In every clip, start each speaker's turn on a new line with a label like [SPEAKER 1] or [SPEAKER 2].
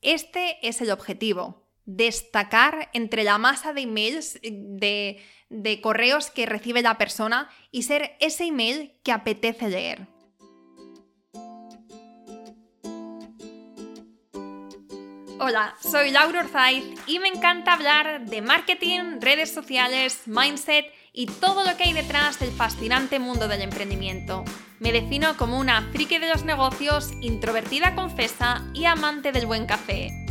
[SPEAKER 1] Este es el objetivo, destacar entre la masa de emails, de, de correos que recibe la persona y ser ese email que apetece leer. Hola, soy Laura Orzaiz y me encanta hablar de marketing, redes sociales, mindset y todo lo que hay detrás del fascinante mundo del emprendimiento. Me defino como una friki de los negocios, introvertida confesa y amante del buen café.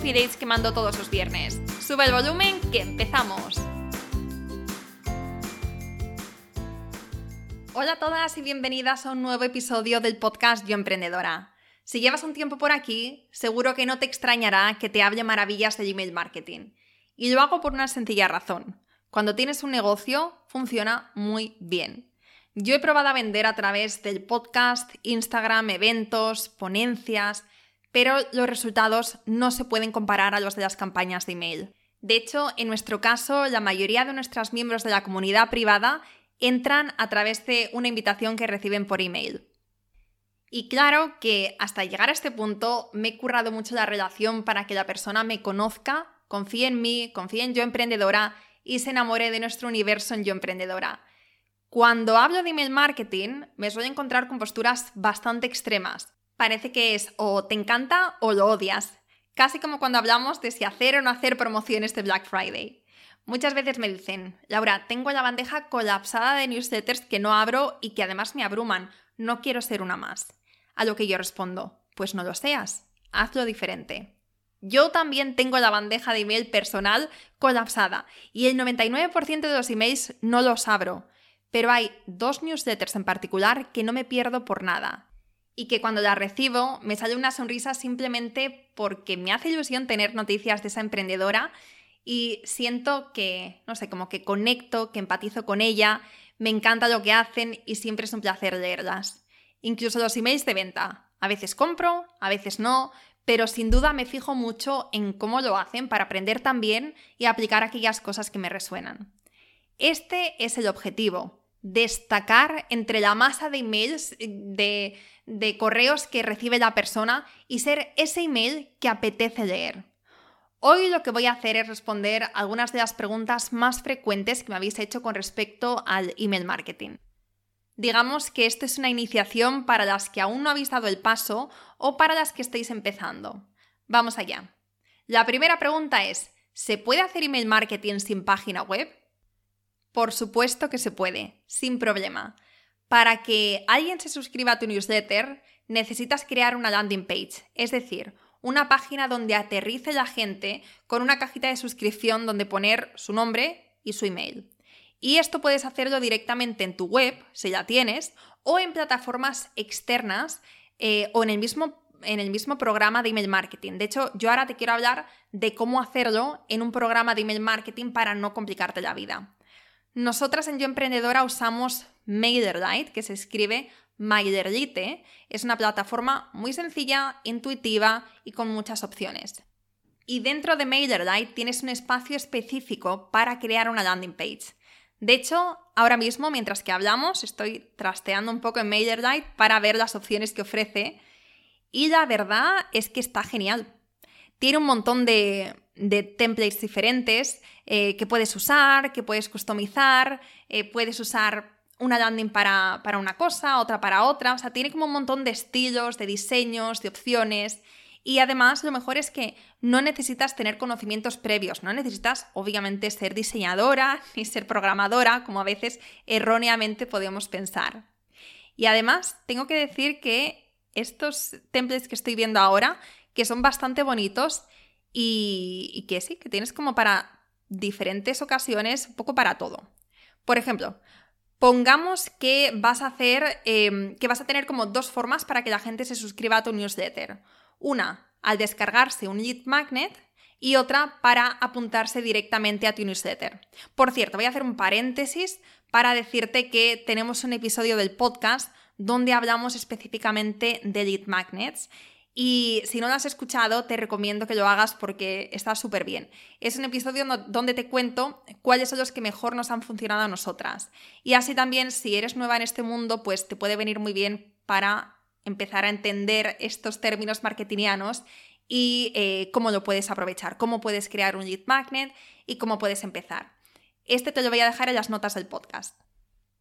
[SPEAKER 1] coffee dates que mando todos los viernes. Sube el volumen que empezamos. Hola a todas y bienvenidas a un nuevo episodio del podcast Yo Emprendedora. Si llevas un tiempo por aquí, seguro que no te extrañará que te hable maravillas de email marketing. Y lo hago por una sencilla razón. Cuando tienes un negocio, funciona muy bien. Yo he probado a vender a través del podcast, Instagram, eventos, ponencias, pero los resultados no se pueden comparar a los de las campañas de email. De hecho, en nuestro caso, la mayoría de nuestros miembros de la comunidad privada entran a través de una invitación que reciben por email. Y claro que hasta llegar a este punto me he currado mucho la relación para que la persona me conozca, confíe en mí, confíe en yo emprendedora y se enamore de nuestro universo en yo emprendedora. Cuando hablo de email marketing me suelo encontrar con posturas bastante extremas, parece que es o te encanta o lo odias. Casi como cuando hablamos de si hacer o no hacer promociones de Black Friday. Muchas veces me dicen, Laura, tengo la bandeja colapsada de newsletters que no abro y que además me abruman. No quiero ser una más. A lo que yo respondo, pues no lo seas, hazlo diferente. Yo también tengo la bandeja de email personal colapsada y el 99% de los emails no los abro, pero hay dos newsletters en particular que no me pierdo por nada y que cuando la recibo me sale una sonrisa simplemente porque me hace ilusión tener noticias de esa emprendedora y siento que, no sé, como que conecto, que empatizo con ella, me encanta lo que hacen y siempre es un placer leerlas. Incluso los emails de venta. A veces compro, a veces no, pero sin duda me fijo mucho en cómo lo hacen para aprender también y aplicar aquellas cosas que me resuenan. Este es el objetivo, destacar entre la masa de emails, de, de correos que recibe la persona y ser ese email que apetece leer. Hoy lo que voy a hacer es responder algunas de las preguntas más frecuentes que me habéis hecho con respecto al email marketing. Digamos que esto es una iniciación para las que aún no habéis dado el paso o para las que estáis empezando. Vamos allá. La primera pregunta es, ¿se puede hacer email marketing sin página web? Por supuesto que se puede, sin problema. Para que alguien se suscriba a tu newsletter, necesitas crear una landing page, es decir, una página donde aterrice la gente con una cajita de suscripción donde poner su nombre y su email. Y esto puedes hacerlo directamente en tu web, si ya tienes, o en plataformas externas eh, o en el, mismo, en el mismo programa de email marketing. De hecho, yo ahora te quiero hablar de cómo hacerlo en un programa de email marketing para no complicarte la vida. Nosotras en Yo Emprendedora usamos MailerLite, que se escribe MailerLite. Es una plataforma muy sencilla, intuitiva y con muchas opciones. Y dentro de MailerLite tienes un espacio específico para crear una landing page. De hecho, ahora mismo, mientras que hablamos, estoy trasteando un poco en MailerLite para ver las opciones que ofrece. Y la verdad es que está genial. Tiene un montón de, de templates diferentes eh, que puedes usar, que puedes customizar, eh, puedes usar una landing para, para, una cosa, otra para otra, o sea, tiene como un montón de estilos, de diseños, de opciones. Y además lo mejor es que no necesitas tener conocimientos previos, no necesitas obviamente ser diseñadora ni ser programadora, como a veces erróneamente podemos pensar. Y además tengo que decir que estos templates que estoy viendo ahora, que son bastante bonitos, y, que sí, que tienes como para diferentes ocasiones, un poco para todo. Por ejemplo, pongamos que vas a hacer, em, que vas a tener como dos formas para que la gente se suscriba a tu newsletter. Una, al descargarse un lead magnet y otra para apuntarse directamente a tu newsletter. Por cierto, voy a hacer un paréntesis para decirte que tenemos un episodio del podcast donde hablamos específicamente de lead magnets y si no lo has escuchado, te recomiendo que lo hagas porque está súper bien. Es un episodio donde te cuento cuáles son los que mejor nos han funcionado a nosotras. Y así también, si eres nueva en este mundo, pues te puede venir muy bien para empezar a entender estos términos marketingianos y eh, cómo lo puedes aprovechar, cómo puedes crear un lead magnet y cómo puedes empezar. Este te lo voy a dejar en las notas del podcast.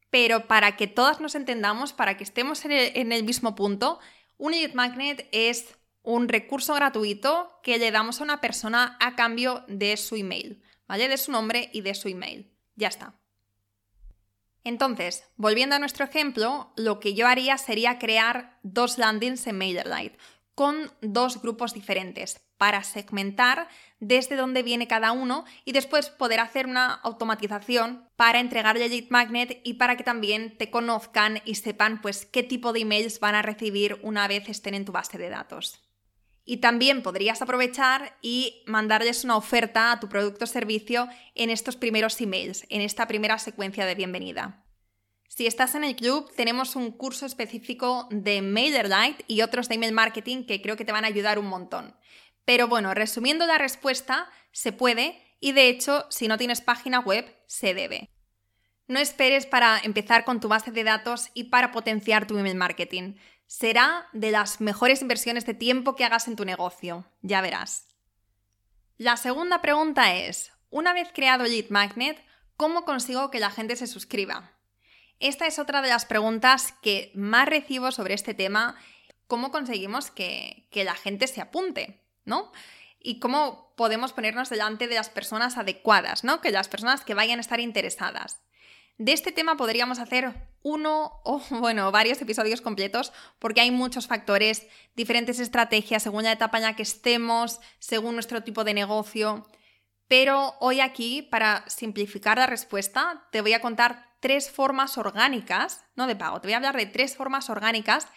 [SPEAKER 1] Pero para que todas nos entendamos, para que estemos en el, en el mismo punto, un lead magnet es un recurso gratuito que le damos a una persona a cambio de su email, ¿vale? De su nombre y de su email. Ya está. Entonces, volviendo a nuestro ejemplo, lo que yo haría sería crear dos landings en MailerLite con dos grupos diferentes para segmentar desde dónde viene cada uno y después poder hacer una automatización para entregarle el lead magnet y para que también te conozcan y sepan pues qué tipo de emails van a recibir una vez estén en tu base de datos. Y también podrías aprovechar y mandarles una oferta a tu producto o servicio en estos primeros emails, en esta primera secuencia de bienvenida. Si estás en el club, tenemos un curso específico de MailerLite y otros de email marketing que creo que te van a ayudar un montón. Pero bueno, resumiendo la respuesta, se puede y de hecho, si no tienes página web, se debe. No esperes para empezar con tu base de datos y para potenciar tu email marketing. Será de las mejores inversiones de tiempo que hagas en tu negocio, ya verás. La segunda pregunta es, una vez creado Lead Magnet, ¿cómo consigo que la gente se suscriba? Esta es otra de las preguntas que más recibo sobre este tema, cómo conseguimos que, la gente se apunte, ¿no? Y cómo podemos ponernos delante de las personas adecuadas, ¿no? Que las personas que vayan a estar interesadas. De este tema podríamos hacer uno o, bueno, varios episodios completos porque hay muchos factores, diferentes estrategias según la etapa en la que estemos, según nuestro tipo de negocio. Pero hoy aquí, para simplificar la respuesta, te voy a contar tres formas orgánicas, no de pago, te voy a hablar de tres formas orgánicas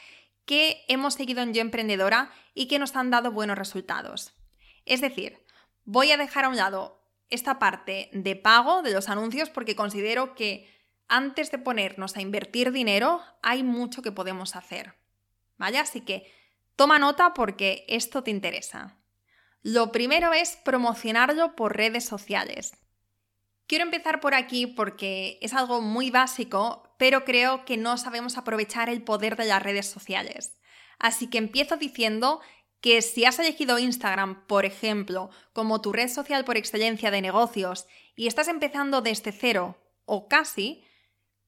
[SPEAKER 1] que hemos seguido en Yo Emprendedora y que nos han dado buenos resultados. Es decir, voy a dejar a un lado esta parte de pago de los anuncios porque considero que antes de ponernos a invertir dinero hay mucho que podemos hacer. ¿Vale? Así que toma nota porque esto te interesa. Lo primero es promocionarlo por redes sociales. Quiero empezar por aquí porque es algo muy básico, pero creo que no sabemos aprovechar el poder de las redes sociales. Así que empiezo diciendo que si has elegido Instagram, por ejemplo, como tu red social por excelencia de negocios y estás empezando desde cero o casi,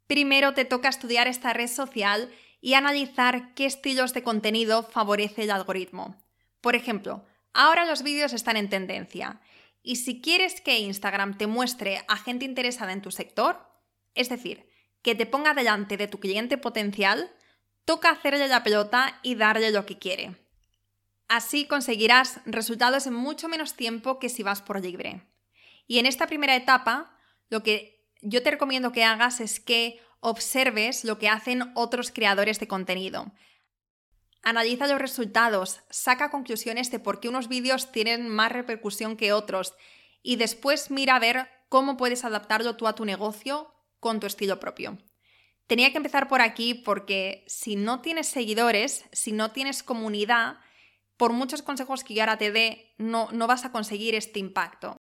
[SPEAKER 1] primero te toca estudiar esta red social y analizar qué estilos de contenido favorece el algoritmo. Por ejemplo, ahora los vídeos están en tendencia y si quieres que Instagram te muestre a gente interesada en tu sector, es decir, que te ponga delante de tu cliente potencial, toca hacerle la pelota y darle lo que quiere. Así conseguirás resultados en mucho menos tiempo que si vas por libre. Y en esta primera etapa, lo que yo te recomiendo que hagas es que observes lo que hacen otros creadores de contenido. Analiza los resultados, saca conclusiones de por qué unos vídeos tienen más repercusión que otros y después mira a ver cómo puedes adaptarlo tú a tu negocio con tu estilo propio. Tenía que empezar por aquí porque si no tienes seguidores, si no tienes comunidad, por muchos consejos que yo ahora te dé, no, no vas a conseguir este impacto.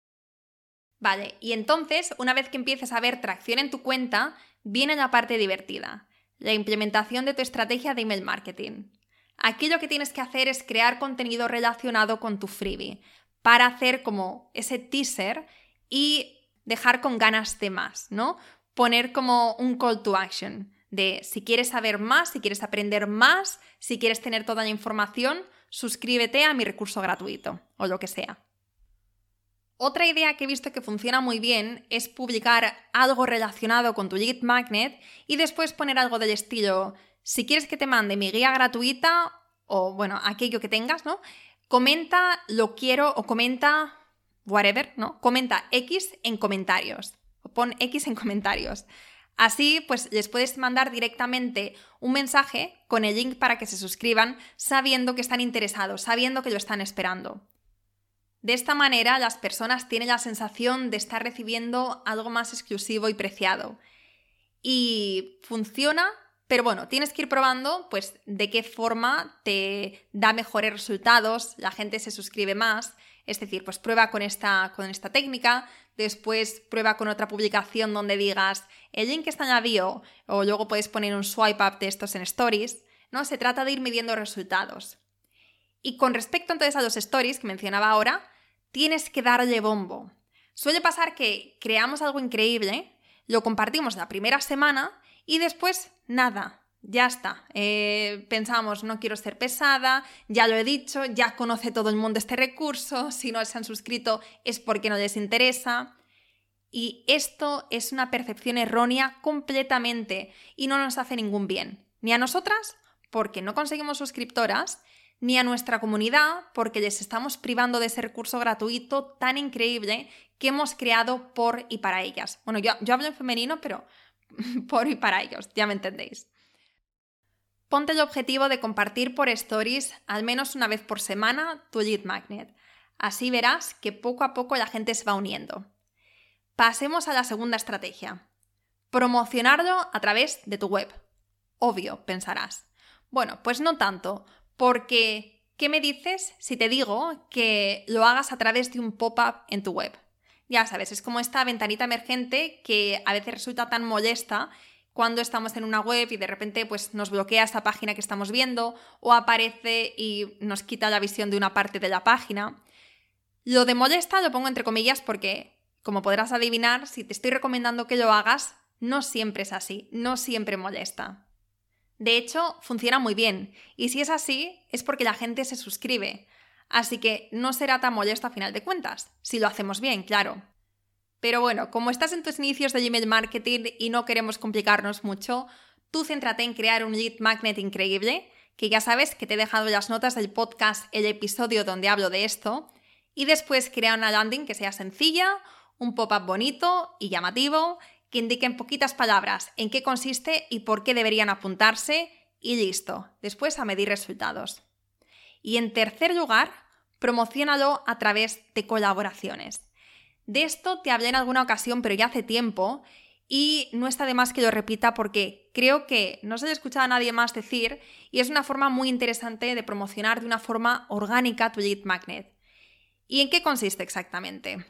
[SPEAKER 1] Vale, y entonces, una vez que empieces a ver tracción en tu cuenta, viene la parte divertida, la implementación de tu estrategia de email marketing. Aquí lo que tienes que hacer es crear contenido relacionado con tu freebie para hacer como ese teaser y dejar con ganas de más, ¿no? Poner como un call to action de si quieres saber más, si quieres aprender más, si quieres tener toda la información, suscríbete a mi recurso gratuito o lo que sea. Otra idea que he visto que funciona muy bien es publicar algo relacionado con tu lead magnet y después poner algo del estilo si quieres que te mande mi guía gratuita o, bueno, aquello que tengas, ¿no? Comenta lo quiero o comenta whatever, ¿no? Comenta X en comentarios. Pon X en comentarios. Así, pues les puedes mandar directamente un mensaje con el link para que se suscriban, sabiendo que están interesados, sabiendo que lo están esperando. De esta manera, las personas tienen la sensación de estar recibiendo algo más exclusivo y preciado. Y funciona, pero bueno, tienes que ir probando, pues, de qué forma te da mejores resultados, la gente se suscribe más. Es decir, pues prueba con esta, con esta técnica, después prueba con otra publicación donde digas el link está bio o luego puedes poner un swipe up de estos en stories, ¿no? Se trata de ir midiendo resultados. Y con respecto entonces a los stories que mencionaba ahora, tienes que darle bombo. Suele pasar que creamos algo increíble, lo compartimos la primera semana y después nada, ya está. Eh, pensamos, no quiero ser pesada, ya lo he dicho, ya conoce todo el mundo este recurso, si no se han suscrito es porque no les interesa. Y esto es una percepción errónea completamente y no nos hace ningún bien. Ni a nosotras, porque no conseguimos suscriptoras, ni a nuestra comunidad, porque les estamos privando de ese recurso gratuito tan increíble que hemos creado por y para ellas. Bueno, yo, yo hablo en femenino, pero por y para ellos, ya me entendéis. Ponte el objetivo de compartir por stories al menos una vez por semana tu lead magnet. Así verás que poco a poco la gente se va uniendo. Pasemos a la segunda estrategia. Promocionarlo a través de tu web. Obvio, pensarás. Bueno, pues no tanto, porque ¿qué me dices si te digo que lo hagas a través de un pop-up en tu web? Ya sabes, es como esta ventanita emergente que a veces resulta tan molesta cuando estamos en una web y de repente pues, nos bloquea esta página que estamos viendo o aparece y nos quita la visión de una parte de la página. Lo de molesta lo pongo entre comillas porque, como podrás adivinar, si te estoy recomendando que lo hagas, no siempre es así, no siempre molesta. De hecho, funciona muy bien, y si es así, es porque la gente se suscribe, así que no será tan molesto a final de cuentas, si lo hacemos bien, claro. Pero bueno, como estás en tus inicios de Gmail Marketing y no queremos complicarnos mucho, tú céntrate en crear un lead magnet increíble, que ya sabes que te he dejado en las notas del podcast el episodio donde hablo de esto, y después crea una landing que sea sencilla, un pop-up bonito y llamativo, que indique en poquitas palabras en qué consiste y por qué deberían apuntarse, y listo, después a medir resultados. Y en tercer lugar, promocionalo a través de colaboraciones. De esto te hablé en alguna ocasión, pero ya hace tiempo, y no está de más que lo repita porque creo que no se le escuchado a nadie más decir y es una forma muy interesante de promocionar de una forma orgánica tu lead magnet. ¿Y en qué consiste exactamente?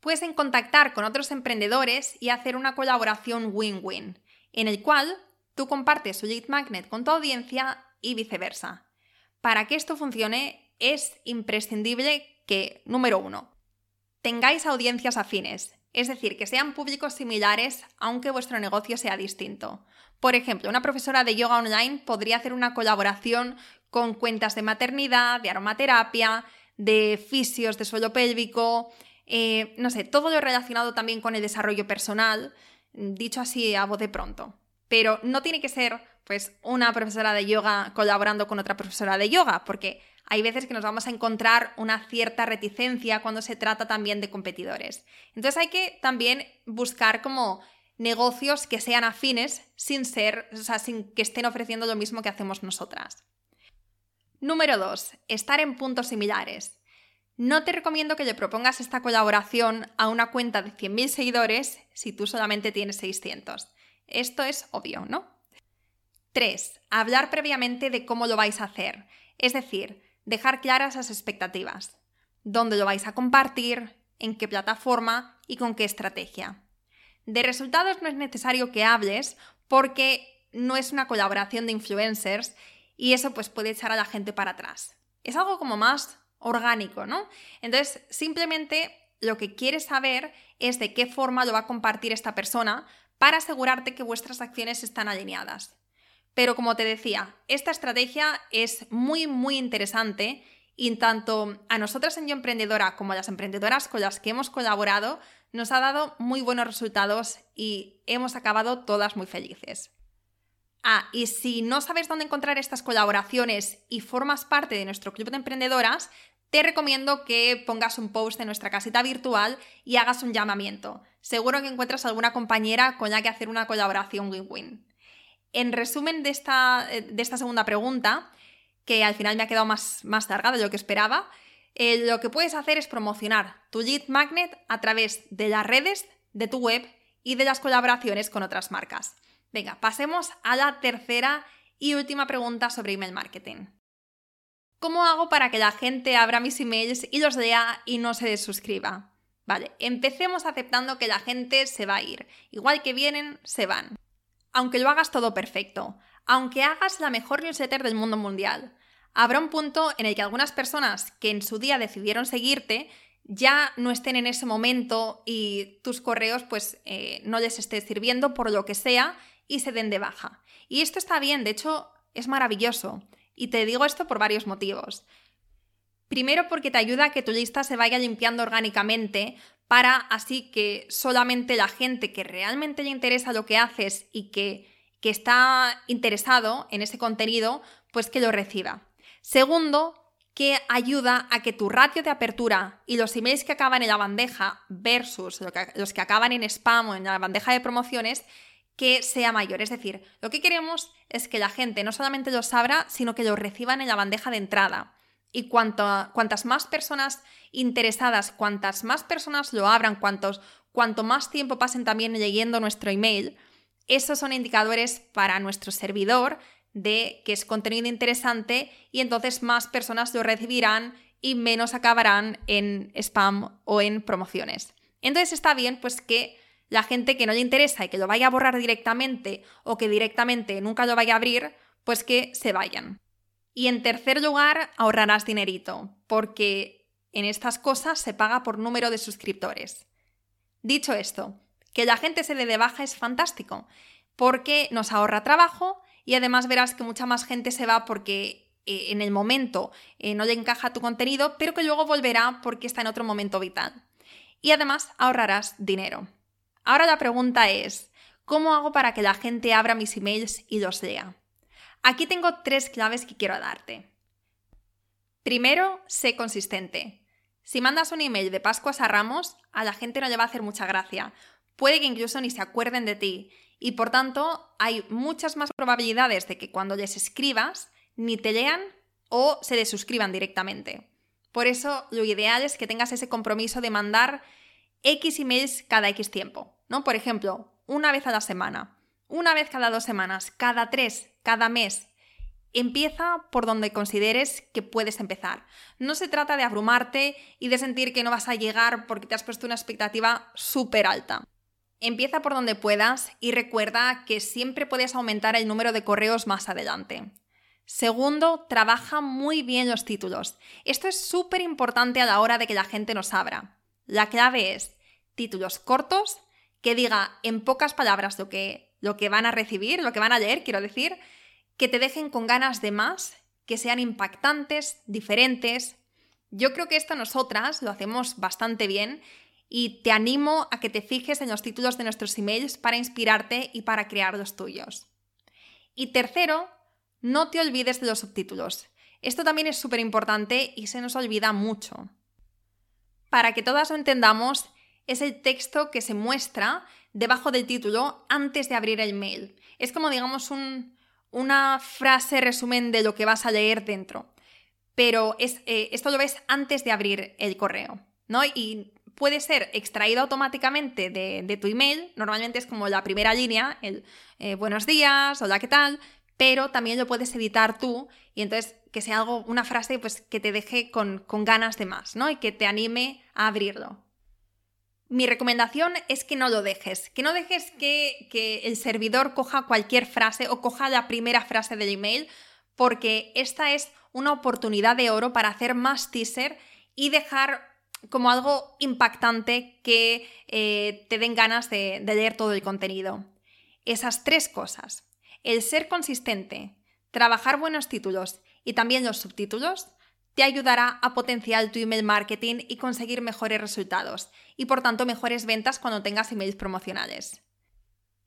[SPEAKER 1] Pues en contactar con otros emprendedores y hacer una colaboración win-win, en el cual tú compartes su lead magnet con tu audiencia y viceversa. Para que esto funcione es imprescindible que, número uno, tengáis audiencias afines, es decir, que sean públicos similares aunque vuestro negocio sea distinto. Por ejemplo, una profesora de yoga online podría hacer una colaboración con cuentas de maternidad, de aromaterapia, de fisios de suelo pélvico, eh, no sé, todo lo relacionado también con el desarrollo personal, dicho así a voz de pronto. Pero no tiene que ser pues una profesora de yoga colaborando con otra profesora de yoga, porque hay veces que nos vamos a encontrar una cierta reticencia cuando se trata también de competidores. Entonces hay que también buscar como negocios que sean afines sin ser, o sea, sin que estén ofreciendo lo mismo que hacemos nosotras. Número 2. Estar en puntos similares. No te recomiendo que le propongas esta colaboración a una cuenta de 100.000 seguidores si tú solamente tienes 600. Esto es obvio, ¿no? 3. Hablar previamente de cómo lo vais a hacer. Es decir, dejar claras las expectativas. ¿Dónde lo vais a compartir? ¿En qué plataforma? ¿Y con qué estrategia? De resultados no es necesario que hables porque no es una colaboración de influencers y eso pues puede echar a la gente para atrás. Es algo como más orgánico, ¿no? Entonces, simplemente lo que quieres saber es de qué forma lo va a compartir esta persona para asegurarte que vuestras acciones están alineadas. Pero como te decía, esta estrategia es muy, muy interesante y tanto a nosotras en Yo Emprendedora como a las emprendedoras con las que hemos colaborado nos ha dado muy buenos resultados y hemos acabado todas muy felices. Ah, y si no sabes dónde encontrar estas colaboraciones y formas parte de nuestro club de emprendedoras, te recomiendo que pongas un post en nuestra casita virtual y hagas un llamamiento. Seguro que encuentras alguna compañera con la que hacer una colaboración win-win. En resumen de esta, de esta, segunda pregunta, que al final me ha quedado más, más larga de lo que esperaba, eh, lo que puedes hacer es promocionar tu lead magnet a través de las redes, de tu web y de las colaboraciones con otras marcas. Venga, pasemos a la tercera y última pregunta sobre email marketing. ¿Cómo hago para que la gente abra mis emails y los lea y no se desuscriba? Vale, empecemos aceptando que la gente se va a ir. Igual que vienen, se van. Aunque lo hagas todo perfecto, aunque hagas la mejor newsletter del mundo mundial, habrá un punto en el que algunas personas que en su día decidieron seguirte ya no estén en ese momento y tus correos pues eh, no les esté sirviendo por lo que sea y se den de baja. Y esto está bien, de hecho es maravilloso. Y te digo esto por varios motivos. Primero porque te ayuda a que tu lista se vaya limpiando orgánicamente para así que solamente la gente que realmente le interesa lo que haces y que, que está interesado en ese contenido, pues que lo reciba. Segundo, que ayuda a que tu ratio de apertura y los emails que acaban en la bandeja versus los que acaban en spam o en la bandeja de promociones que sea mayor. Es decir, lo que queremos es que la gente no solamente los abra, sino que los reciban en la bandeja de entrada. Y cuanto, cuantas más personas interesadas, cuantas más personas lo abran, cuantos, cuanto más tiempo pasen también leyendo nuestro email, esos son indicadores para nuestro servidor de que es contenido interesante y entonces más personas lo recibirán y menos acabarán en spam o en promociones. Entonces está bien pues que la gente que no le interesa y que lo vaya a borrar directamente o que directamente nunca lo vaya a abrir, pues que se vayan. Y en tercer lugar, ahorrarás dinerito, porque en estas cosas se paga por número de suscriptores. Dicho esto, que la gente se dé de baja es fantástico, porque nos ahorra trabajo y además verás que mucha más gente se va porque eh, en el momento eh, no le encaja tu contenido, pero que luego volverá porque está en otro momento vital. Y además ahorrarás dinero. Ahora la pregunta es, ¿cómo hago para que la gente abra mis emails y los lea? Aquí tengo tres claves que quiero darte. Primero, sé consistente. Si mandas un email de Pascuas a Ramos, a la gente no le va a hacer mucha gracia. Puede que incluso ni se acuerden de ti. Y por tanto, hay muchas más probabilidades de que cuando les escribas, ni te lean o se desuscriban directamente. Por eso, lo ideal es que tengas ese compromiso de mandar X emails cada X tiempo. ¿no? Por ejemplo, una vez a la semana, una vez cada dos semanas, cada tres, cada mes. Empieza por donde consideres que puedes empezar. No se trata de abrumarte y de sentir que no vas a llegar porque te has puesto una expectativa súper alta. Empieza por donde puedas y recuerda que siempre puedes aumentar el número de correos más adelante. Segundo, trabaja muy bien los títulos. Esto es súper importante a la hora de que la gente nos abra. La clave es títulos cortos que diga en pocas palabras lo que, lo que van a recibir, lo que van a leer, quiero decir, que te dejen con ganas de más, que sean impactantes, diferentes. Yo creo que esto nosotras lo hacemos bastante bien y te animo a que te fijes en los títulos de nuestros emails para inspirarte y para crear los tuyos. Y tercero, no te olvides de los subtítulos. Esto también es súper importante y se nos olvida mucho. Para que todas lo entendamos, es el texto que se muestra debajo del título antes de abrir el mail. Es como, digamos, una frase resumen de lo que vas a leer dentro. Pero es, eh, esto lo ves antes de abrir el correo, ¿no? Y puede ser extraído automáticamente de, tu email. Normalmente es como la primera línea, el eh, buenos días, hola, ¿qué tal? Pero también lo puedes editar tú y entonces que sea algo, una frase pues, que te deje con, con ganas de más, ¿no? Y que te anime a abrirlo mi recomendación es que no lo dejes, que no dejes que, el servidor coja cualquier frase o coja la primera frase del email, porque esta es una oportunidad de oro para hacer más teaser y dejar como algo impactante que eh, te den ganas de leer todo el contenido. Esas tres cosas, el ser consistente, trabajar buenos títulos y también los subtítulos, te ayudará a potenciar tu email marketing y conseguir mejores resultados y por tanto mejores ventas cuando tengas emails promocionales.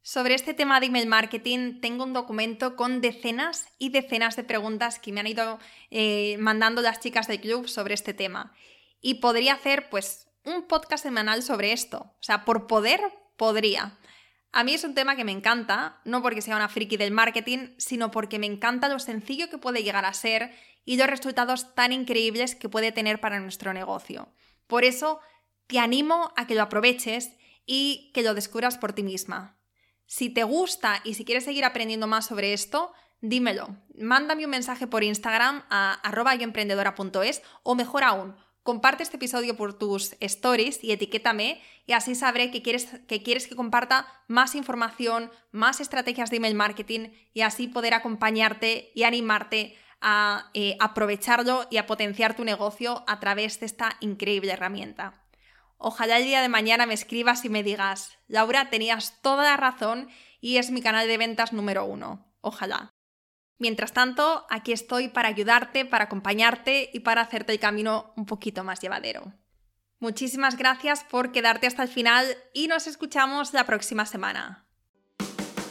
[SPEAKER 1] Sobre este tema de email marketing tengo un documento con decenas y decenas de preguntas que me han ido eh, mandando las chicas del club sobre este tema. Y podría hacer pues un podcast semanal sobre esto. O sea, por poder, podría. A mí es un tema que me encanta, no porque sea una friki del marketing, sino porque me encanta lo sencillo que puede llegar a ser y los resultados tan increíbles que puede tener para nuestro negocio. Por eso, te animo a que lo aproveches y que lo descubras por ti misma. Si te gusta y si quieres seguir aprendiendo más sobre esto, dímelo. Mándame un mensaje por Instagram a arroba o mejor aún, comparte este episodio por tus stories y etiquétame y así sabré que quieres, que quieres que comparta más información, más estrategias de email marketing y así poder acompañarte y animarte a eh, aprovecharlo y a potenciar tu negocio a través de esta increíble herramienta. Ojalá el día de mañana me escribas y me digas, Laura, tenías toda la razón y es mi canal de ventas número uno. Ojalá. Mientras tanto, aquí estoy para ayudarte, para acompañarte y para hacerte el camino un poquito más llevadero. Muchísimas gracias por quedarte hasta el final y nos escuchamos la próxima semana.